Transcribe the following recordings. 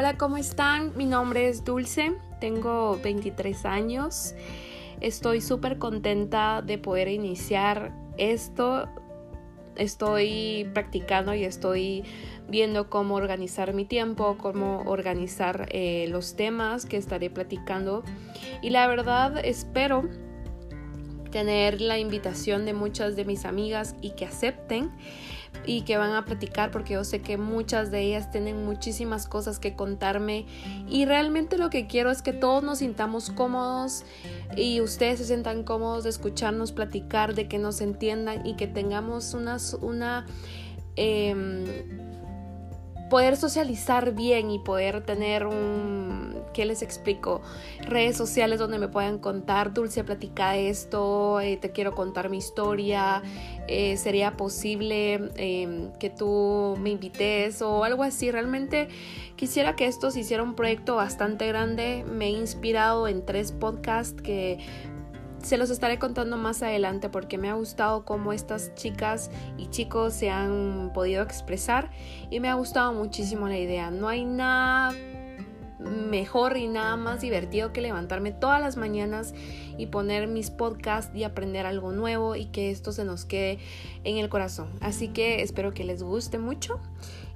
Hola, ¿cómo están? Mi nombre es Dulce, tengo 23 años. Estoy súper contenta de poder iniciar esto. Estoy practicando y estoy viendo cómo organizar mi tiempo, cómo organizar eh, los temas que estaré platicando. Y la verdad espero tener la invitación de muchas de mis amigas y que acepten y que van a platicar porque yo sé que muchas de ellas tienen muchísimas cosas que contarme. Y realmente lo que quiero es que todos nos sintamos cómodos y ustedes se sientan cómodos de escucharnos platicar, de que nos entiendan y que tengamos una, una em, poder socializar bien y poder tener un, ¿qué les explico? Redes sociales donde me puedan contar, Dulce, platica esto, eh, te quiero contar mi historia, eh, sería posible em, que tú me invites o algo así. Realmente quisiera que esto se hiciera un proyecto bastante grande. Me he inspirado en tres podcasts que se los estaré contando más adelante porque me ha gustado cómo estas chicas y chicos se han podido expresar y me ha gustado muchísimo la idea. No hay nada mejor y nada más divertido que levantarme todas las mañanas y poner mis podcasts y aprender algo nuevo y que esto se nos quede en el corazón. Así que espero que les guste mucho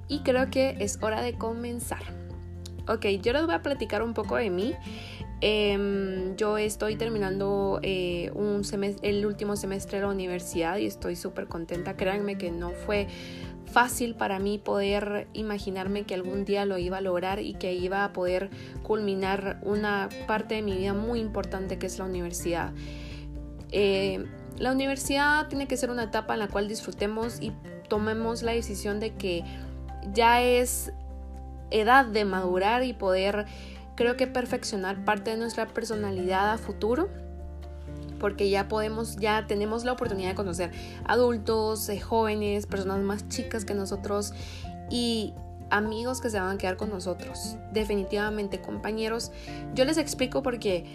y creo que es hora de comenzar. Ok, yo les voy a platicar un poco de mí. Em, yo estoy terminando eh, un el último semestre de la universidad y estoy súper contenta. Créanme que no fue fácil para mí poder imaginarme que algún día lo iba a lograr y que iba a poder culminar una parte de mi vida muy importante que es la universidad. Eh, la universidad tiene que ser una etapa en la cual disfrutemos y tomemos la decisión de que ya es edad de madurar y poder creo que perfeccionar parte de nuestra personalidad a futuro porque ya podemos, ya tenemos la oportunidad de conocer adultos, eh, jóvenes, personas más chicas que nosotros y amigos que se van a quedar con nosotros. Definitivamente compañeros. Yo les explico porque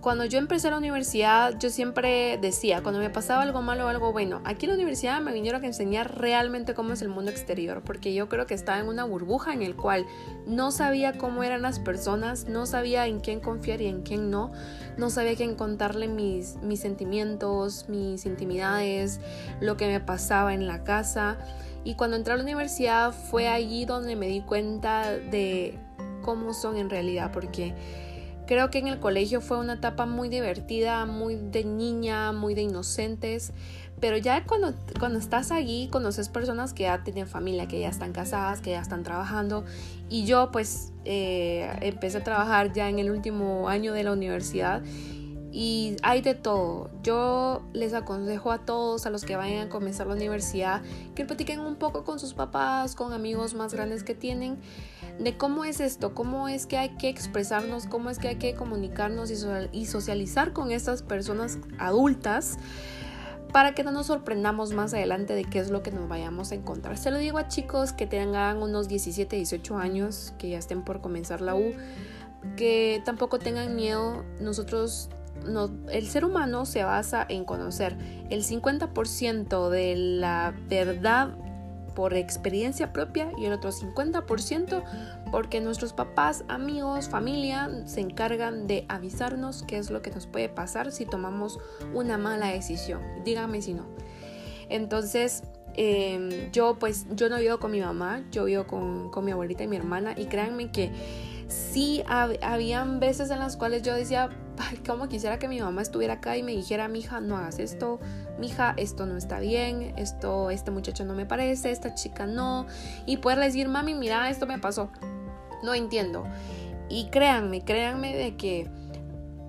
cuando yo empecé la universidad, yo siempre decía, cuando me pasaba algo malo o algo bueno, aquí en la universidad me vinieron a enseñar realmente cómo es el mundo exterior, porque yo creo que estaba en una burbuja en el cual no sabía cómo eran las personas, no sabía en quién confiar y en quién no, no sabía quién contarle mis, mis sentimientos, mis intimidades, lo que me pasaba en la casa. Y cuando entré a la universidad fue allí donde me di cuenta de cómo son en realidad, porque Creo que en el colegio fue una etapa muy divertida, muy de niña, muy de inocentes, pero ya cuando, cuando estás allí conoces personas que ya tienen familia, que ya están casadas, que ya están trabajando y yo pues eh, empecé a trabajar ya en el último año de la universidad y hay de todo. Yo les aconsejo a todos, a los que vayan a comenzar la universidad, que platiquen un poco con sus papás, con amigos más grandes que tienen de cómo es esto, cómo es que hay que expresarnos, cómo es que hay que comunicarnos y socializar con estas personas adultas para que no nos sorprendamos más adelante de qué es lo que nos vayamos a encontrar. Se lo digo a chicos que tengan unos 17, 18 años, que ya estén por comenzar la U, que tampoco tengan miedo. Nosotros, no, el ser humano se basa en conocer el 50% de la verdad por experiencia propia y el otro 50% porque nuestros papás, amigos, familia se encargan de avisarnos qué es lo que nos puede pasar si tomamos una mala decisión. Dígame si no. Entonces, em, yo pues yo no vivo con mi mamá, yo vivo con, con mi abuelita y mi hermana y créanme que sí habían veces en las cuales yo decía, como quisiera que mi mamá estuviera acá y me dijera, mija, no hagas esto, mija, esto no está bien, esto, este muchacho no me parece, esta chica no, y poderle decir, mami, mira, esto me pasó, no entiendo. Y créanme, créanme de que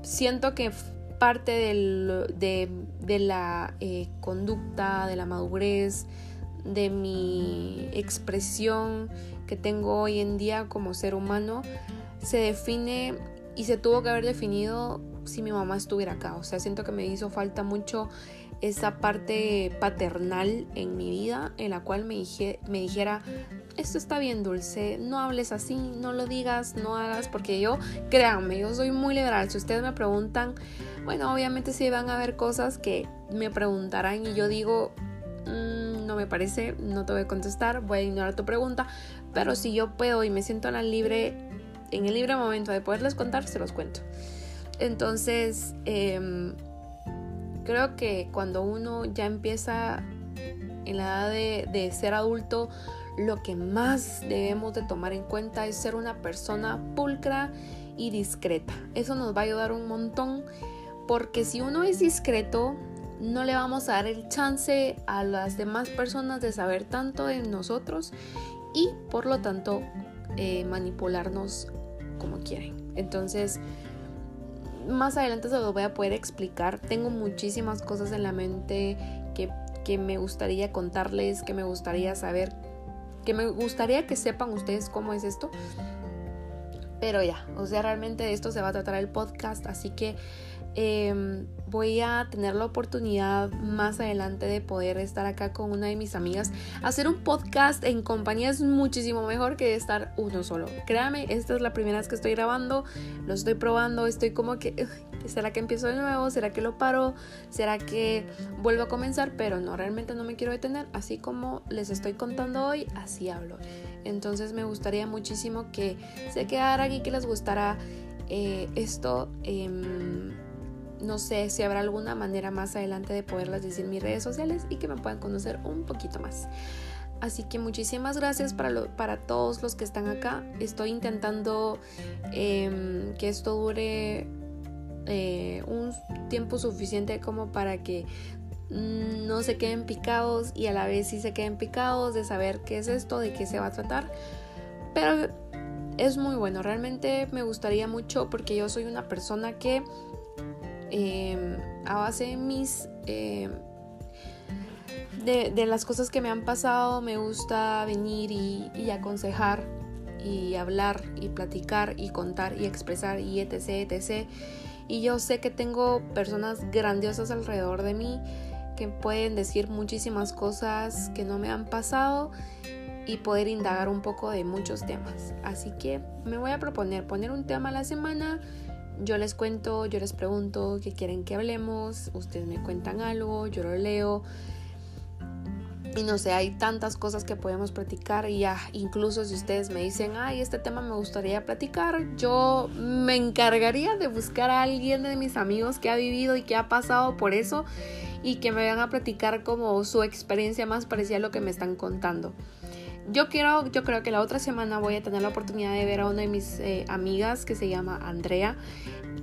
siento que parte de, la eh, conducta, de la madurez, de mi expresión que tengo hoy en día como ser humano se define y se tuvo que haber definido si mi mamá estuviera acá. O sea, siento que me hizo falta mucho esa parte paternal en mi vida en la cual me, dije, me dijera, esto está bien dulce, no hables así, no lo digas, no hagas, porque yo, créanme, yo soy muy liberal. Si ustedes me preguntan, bueno, obviamente sí van a haber cosas que me preguntarán y yo digo, mm, me parece, no te voy a contestar, voy a ignorar tu pregunta, pero si yo puedo y me siento en el libre, en el libre momento de poderles contar, se los cuento. Entonces, em, creo que cuando uno ya empieza en la edad de, ser adulto, lo que más debemos de tomar en cuenta es ser una persona pulcra y discreta. Eso nos va a ayudar un montón porque si uno es discreto, no le vamos a dar el chance a las demás personas de saber tanto de nosotros y por lo tanto eh, manipularnos como quieren. Entonces, más adelante se lo voy a poder explicar. Tengo muchísimas cosas en la mente que, que me gustaría contarles, que me gustaría saber, que me gustaría que sepan ustedes cómo es esto. Pero ya, o sea, realmente de esto se va a tratar el podcast, así que Em, voy a tener la oportunidad más adelante de poder estar acá con una de mis amigas. Hacer un podcast en compañía es muchísimo mejor que estar uno solo. Créame, esta es la primera vez que estoy grabando, lo estoy probando, estoy como que, ¿será que empiezo de nuevo? ¿Será que lo paro? ¿Será que vuelvo a comenzar? Pero no, realmente no me quiero detener. Así como les estoy contando hoy, así hablo. Entonces me gustaría muchísimo que se quedaran y que les gustara eh, esto. Eh, no sé si habrá alguna manera más adelante de poderlas decir en mis redes sociales y que me puedan conocer un poquito más. Así que muchísimas gracias para, para todos los que están acá. Estoy intentando em, que esto dure eh, un tiempo suficiente como para que no se queden picados y a la vez sí se queden picados de saber qué es esto, de qué se va a tratar. Pero es muy bueno, realmente me gustaría mucho porque yo soy una persona que Em, a base de mis... Em, de, las cosas que me han pasado, me gusta venir y, aconsejar y hablar y platicar y contar y expresar y etc, etc. Y yo sé que tengo personas grandiosas alrededor de mí que pueden decir muchísimas cosas que no me han pasado y poder indagar un poco de muchos temas. Así que me voy a proponer poner un tema a la semana yo les cuento, yo les pregunto qué quieren que hablemos, ustedes me cuentan algo, yo lo leo. Y no sé, hay tantas cosas que podemos platicar y ya, incluso si ustedes me dicen, ay, este tema me gustaría platicar, yo me encargaría de buscar a alguien de mis amigos que ha vivido y que ha pasado por eso y que me vayan a platicar como su experiencia más parecida a lo que me están contando. Yo quiero, yo creo que la otra semana voy a tener la oportunidad de ver a una de mis eh, amigas que se llama Andrea.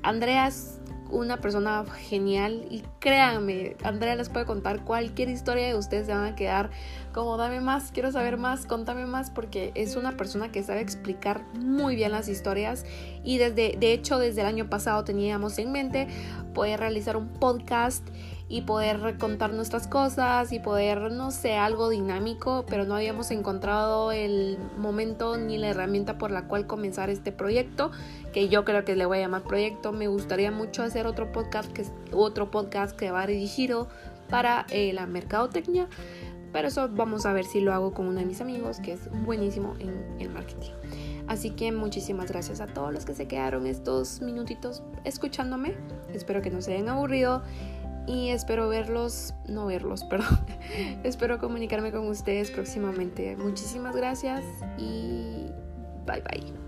Andrea es una persona genial y créanme, Andrea les puede contar cualquier historia de ustedes se van a quedar como dame más, quiero saber más, contame más porque es una persona que sabe explicar muy bien las historias y desde de hecho desde el año pasado teníamos en mente poder realizar un podcast y poder contar nuestras cosas y poder, no sé, algo dinámico, pero no habíamos encontrado el momento ni la herramienta por la cual comenzar este proyecto, que yo creo que le voy a llamar proyecto. Me gustaría mucho hacer otro podcast que, otro podcast que va dirigido para eh, la mercadotecnia, pero eso vamos a ver si lo hago con uno de mis amigos que es buenísimo en el marketing. Así que muchísimas gracias a todos los que se quedaron estos minutitos escuchándome. Espero que no se hayan aburrido y espero verlos, no verlos, perdón, espero comunicarme con ustedes próximamente. Muchísimas gracias y bye bye.